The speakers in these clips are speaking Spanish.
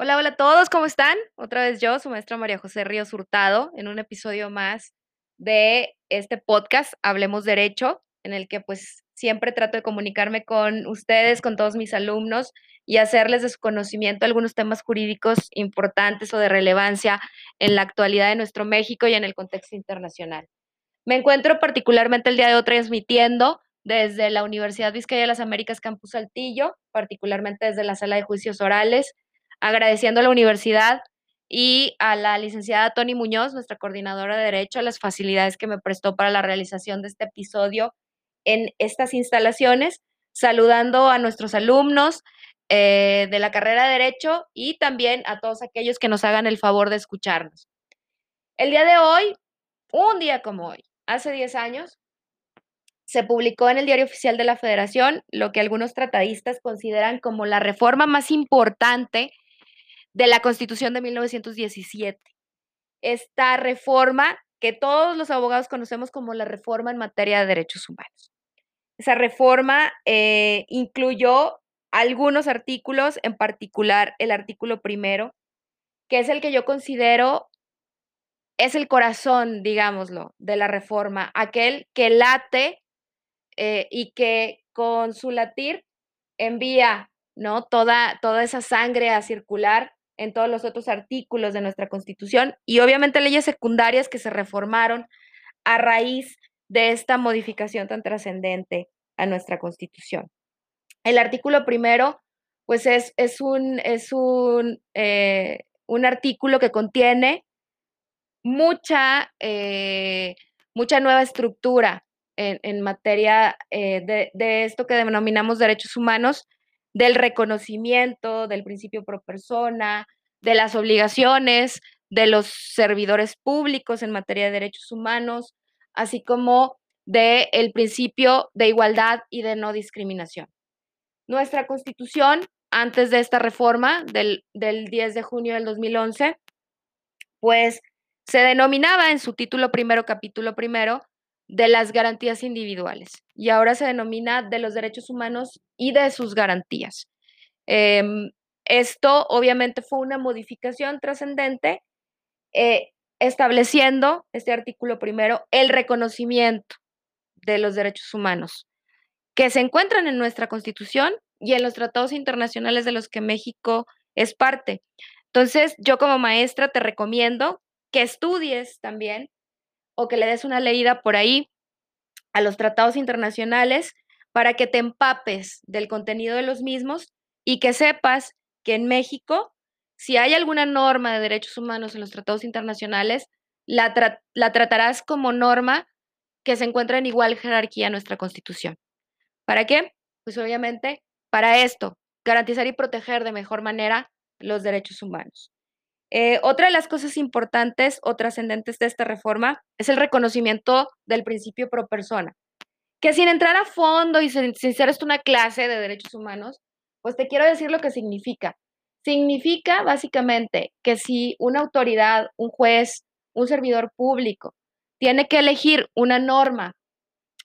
Hola, hola a todos, ¿cómo están? Otra vez yo, su maestra María José Ríos Hurtado, en un episodio más de este podcast, Hablemos Derecho, en el que pues siempre trato de comunicarme con ustedes, con todos mis alumnos y hacerles de su conocimiento algunos temas jurídicos importantes o de relevancia en la actualidad de nuestro México y en el contexto internacional. Me encuentro particularmente el día de hoy transmitiendo desde la Universidad Vizcaya de las Américas Campus Saltillo, particularmente desde la sala de juicios orales, agradeciendo a la universidad y a la licenciada Tony Muñoz, nuestra coordinadora de Derecho, las facilidades que me prestó para la realización de este episodio en estas instalaciones, saludando a nuestros alumnos eh, de la carrera de Derecho y también a todos aquellos que nos hagan el favor de escucharnos. El día de hoy, un día como hoy, hace 10 años, se publicó en el Diario Oficial de la Federación lo que algunos tratadistas consideran como la reforma más importante de la Constitución de 1917. Esta reforma que todos los abogados conocemos como la reforma en materia de derechos humanos. Esa reforma eh, incluyó algunos artículos, en particular el artículo primero, que es el que yo considero es el corazón, digámoslo, de la reforma, aquel que late eh, y que con su latir envía ¿no? toda, toda esa sangre a circular en todos los otros artículos de nuestra Constitución y obviamente leyes secundarias que se reformaron a raíz de esta modificación tan trascendente a nuestra Constitución. El artículo primero, pues es, es un, es un, eh, un artículo que contiene mucha, eh, mucha nueva estructura en, en materia eh, de, de, esto que denominamos derechos humanos del reconocimiento del principio pro persona, de las obligaciones de los servidores públicos en materia de derechos humanos, así como del el principio de igualdad y de no discriminación. Nuestra constitución, antes de esta reforma del, del 10 de junio del 2011, pues se denominaba en su título primero, capítulo primero, de las garantías individuales y ahora se denomina de los derechos humanos y de sus garantías. Eh, esto obviamente fue una modificación trascendente eh, estableciendo este artículo primero el reconocimiento de los derechos humanos que se encuentran en nuestra constitución y en los tratados internacionales de los que México es parte. Entonces, yo como maestra te recomiendo que estudies también o que le des una leída por ahí a los tratados internacionales para que te empapes del contenido de los mismos y que sepas que en México, si hay alguna norma de derechos humanos en los tratados internacionales, la, la tratarás como norma que se encuentra en igual jerarquía a nuestra Constitución. ¿Para qué? Pues obviamente para esto, garantizar y proteger de mejor manera los derechos humanos. Eh, otra de las cosas importantes o trascendentes de esta reforma es el reconocimiento del principio pro persona, que sin entrar a fondo y sin, sin ser esto una clase de derechos humanos, pues te quiero decir lo que significa. Significa básicamente que si una autoridad, un juez, un servidor público tiene que elegir una norma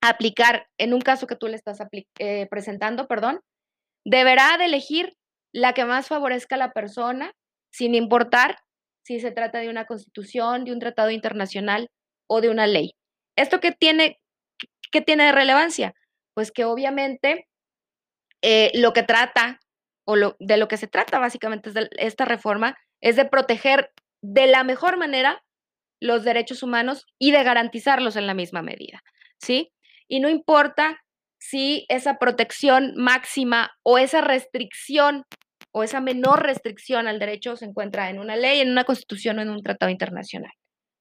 a aplicar en un caso que tú le estás eh, presentando, perdón, deberá de elegir la que más favorezca a la persona sin importar si se trata de una constitución, de un tratado internacional o de una ley. ¿Esto qué tiene, qué tiene de relevancia? Pues que obviamente eh, lo que trata, o de lo que se trata básicamente de esta reforma, es de proteger de la mejor manera los derechos humanos y de garantizarlos en la misma medida, ¿sí? Y no importa si esa protección máxima o esa restricción o esa menor restricción al derecho se encuentra en una ley, en una constitución o en un tratado internacional.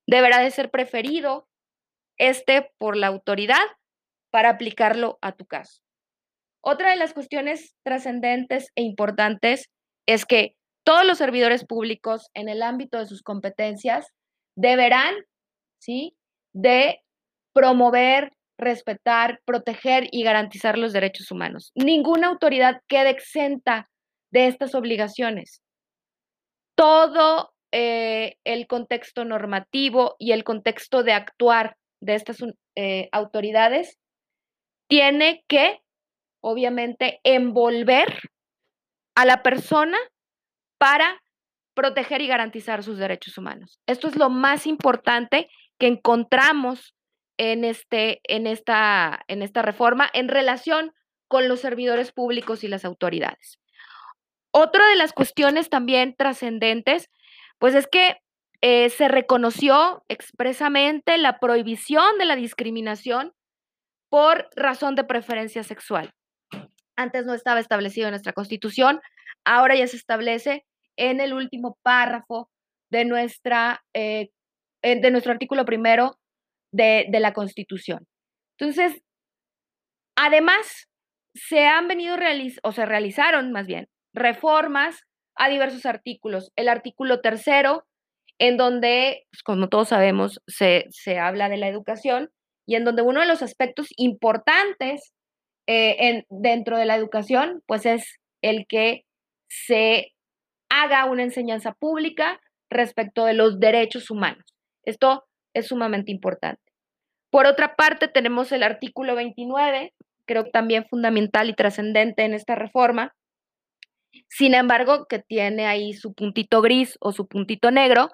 Deberá de ser preferido este por la autoridad para aplicarlo a tu caso. Otra de las cuestiones trascendentes e importantes es que todos los servidores públicos en el ámbito de sus competencias deberán, ¿sí?, de promover, respetar, proteger y garantizar los derechos humanos. Ninguna autoridad queda exenta de estas obligaciones. Todo eh, el contexto normativo y el contexto de actuar de estas eh, autoridades tiene que, obviamente, envolver a la persona para proteger y garantizar sus derechos humanos. Esto es lo más importante que encontramos en, este, en, esta, en esta reforma en relación con los servidores públicos y las autoridades. Otra de las cuestiones también trascendentes, pues es que eh, se reconoció expresamente la prohibición de la discriminación por razón de preferencia sexual. Antes no estaba establecido en nuestra Constitución, ahora ya se establece en el último párrafo de, nuestra, eh, de nuestro artículo primero de, de la Constitución. Entonces, además, se han venido o se realizaron más bien reformas a diversos artículos. El artículo tercero, en donde, pues, como todos sabemos, se, se, habla de la educación y en donde uno de los aspectos importantes eh, en, dentro de la educación, pues es el que se haga una enseñanza pública respecto de los derechos humanos. Esto es sumamente importante. Por otra parte, tenemos el artículo 29, creo también fundamental y trascendente en esta reforma. Sin embargo, que tiene ahí su puntito gris o su puntito negro,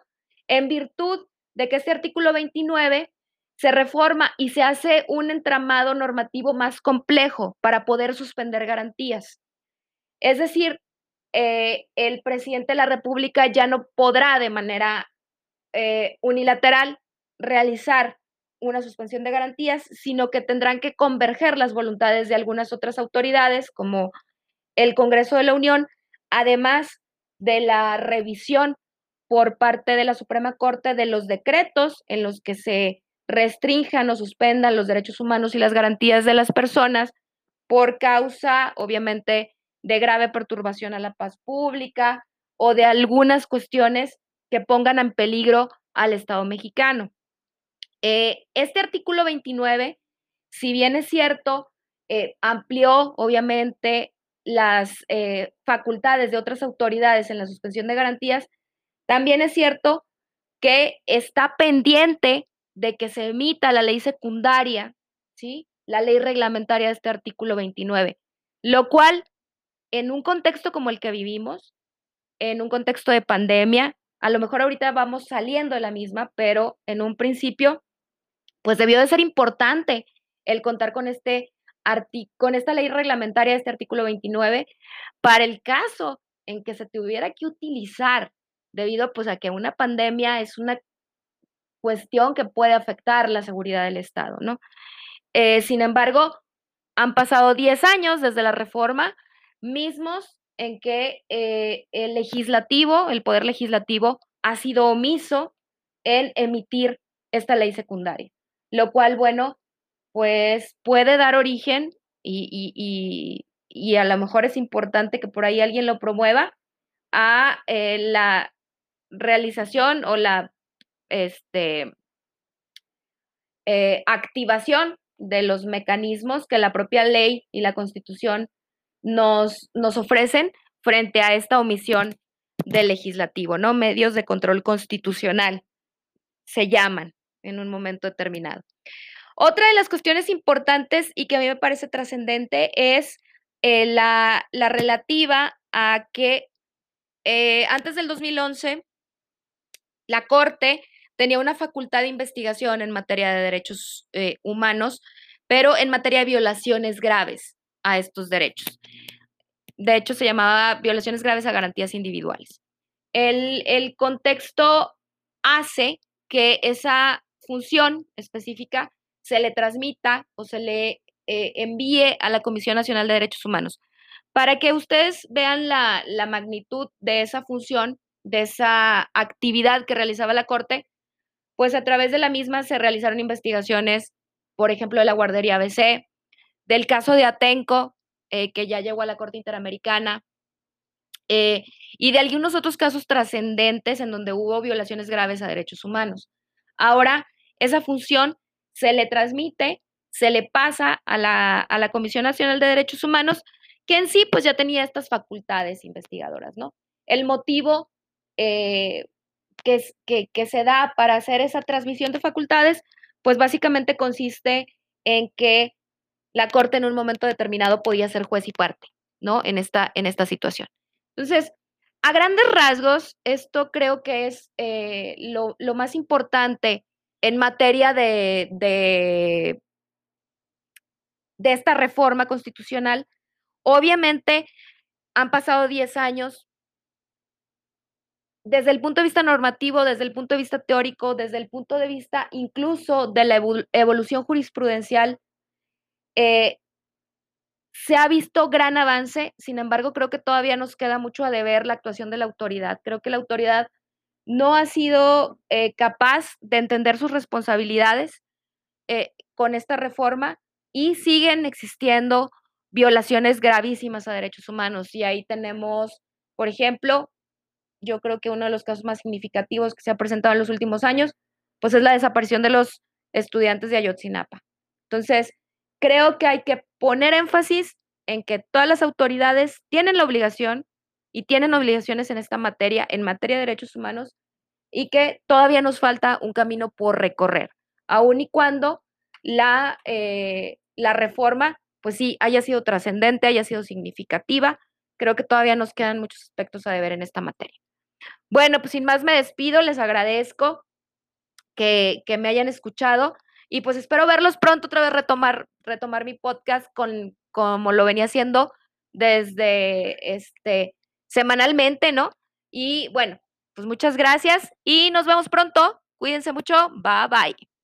en virtud de que este artículo 29 se reforma y se hace un entramado normativo más complejo para poder suspender garantías. Es decir, eh, el presidente de la República ya no podrá de manera eh, unilateral realizar una suspensión de garantías, sino que tendrán que converger las voluntades de algunas otras autoridades, como el Congreso de la Unión, además de la revisión por parte de la Suprema Corte de los decretos en los que se restrinjan o suspendan los derechos humanos y las garantías de las personas por causa, obviamente, de grave perturbación a la paz pública o de algunas cuestiones que pongan en peligro al Estado mexicano. Eh, este artículo 29, si bien es cierto, eh, amplió obviamente las eh, facultades de otras autoridades en la suspensión de garantías, también es cierto que está pendiente de que se emita la ley secundaria, ¿sí? La ley reglamentaria de este artículo 29, lo cual en un contexto como el que vivimos, en un contexto de pandemia, a lo mejor ahorita vamos saliendo de la misma, pero en un principio, pues debió de ser importante el contar con este con esta ley reglamentaria este artículo 29 para el caso en que se tuviera que utilizar debido pues a que una pandemia es una cuestión que puede afectar la seguridad del Estado, ¿no? Eh, sin embargo, han pasado 10 años desde la reforma, mismos en que eh, el legislativo, el poder legislativo, ha sido omiso en emitir esta ley secundaria, lo cual, bueno, pues puede dar origen y, a lo mejor es importante que por ahí alguien lo promueva a eh, la realización o la este, eh, activación de los mecanismos que la propia ley y la constitución nos, nos ofrecen frente a esta omisión del legislativo, ¿no? Medios de control constitucional se llaman en un momento determinado. Otra de las cuestiones importantes y que a mí me parece trascendente es eh, la, relativa a que eh, antes del 2011 la Corte tenía una facultad de investigación en materia de derechos eh, humanos, pero en materia de violaciones graves a estos derechos. De hecho, se llamaba violaciones graves a garantías individuales. El, el contexto hace que esa función específica se le transmita o se le eh, envíe a la Comisión Nacional de Derechos Humanos. Para que ustedes vean la, la magnitud de esa función, de esa actividad que realizaba la Corte, pues a través de la misma se realizaron investigaciones, por ejemplo, de la guardería ABC, del caso de Atenco, eh, que ya llegó a la Corte Interamericana, eh, y de algunos otros casos trascendentes en donde hubo violaciones graves a derechos humanos. Ahora, esa función se le transmite, se le pasa a la, a la Comisión Nacional de Derechos Humanos, que en sí pues ya tenía estas facultades investigadoras, ¿no? El motivo eh, que, que, se da para hacer esa transmisión de facultades, pues básicamente consiste en que la Corte en un momento determinado podía ser juez y parte, ¿no? En esta, en esta situación. Entonces, a grandes rasgos, esto creo que es eh, lo, lo, más importante en materia de, de, esta reforma constitucional. Obviamente, han pasado 10 años. Desde el punto de vista normativo, desde el punto de vista teórico, desde el punto de vista incluso de la evolución jurisprudencial, eh, se ha visto gran avance, sin embargo, creo que todavía nos queda mucho a deber la actuación de la autoridad. Creo que la autoridad no ha sido eh, capaz de entender sus responsabilidades eh, con esta reforma y siguen existiendo violaciones gravísimas a derechos humanos. Y ahí tenemos, por ejemplo, yo creo que uno de los casos más significativos que se ha presentado en los últimos años, pues es la desaparición de los estudiantes de Ayotzinapa. Entonces, creo que hay que poner énfasis en que todas las autoridades tienen la obligación y tienen obligaciones en esta materia, en materia de derechos humanos, y que todavía nos falta un camino por recorrer, aun y cuando la, eh, la reforma, pues sí, haya sido trascendente, haya sido significativa, creo que todavía nos quedan muchos aspectos a deber en esta materia. Bueno, pues sin más me despido, les agradezco que, que me hayan escuchado. Y pues espero verlos pronto otra vez retomar, retomar mi podcast con, como lo venía haciendo desde este semanalmente, ¿no? Y bueno, pues muchas gracias y nos vemos pronto. Cuídense mucho. Bye bye.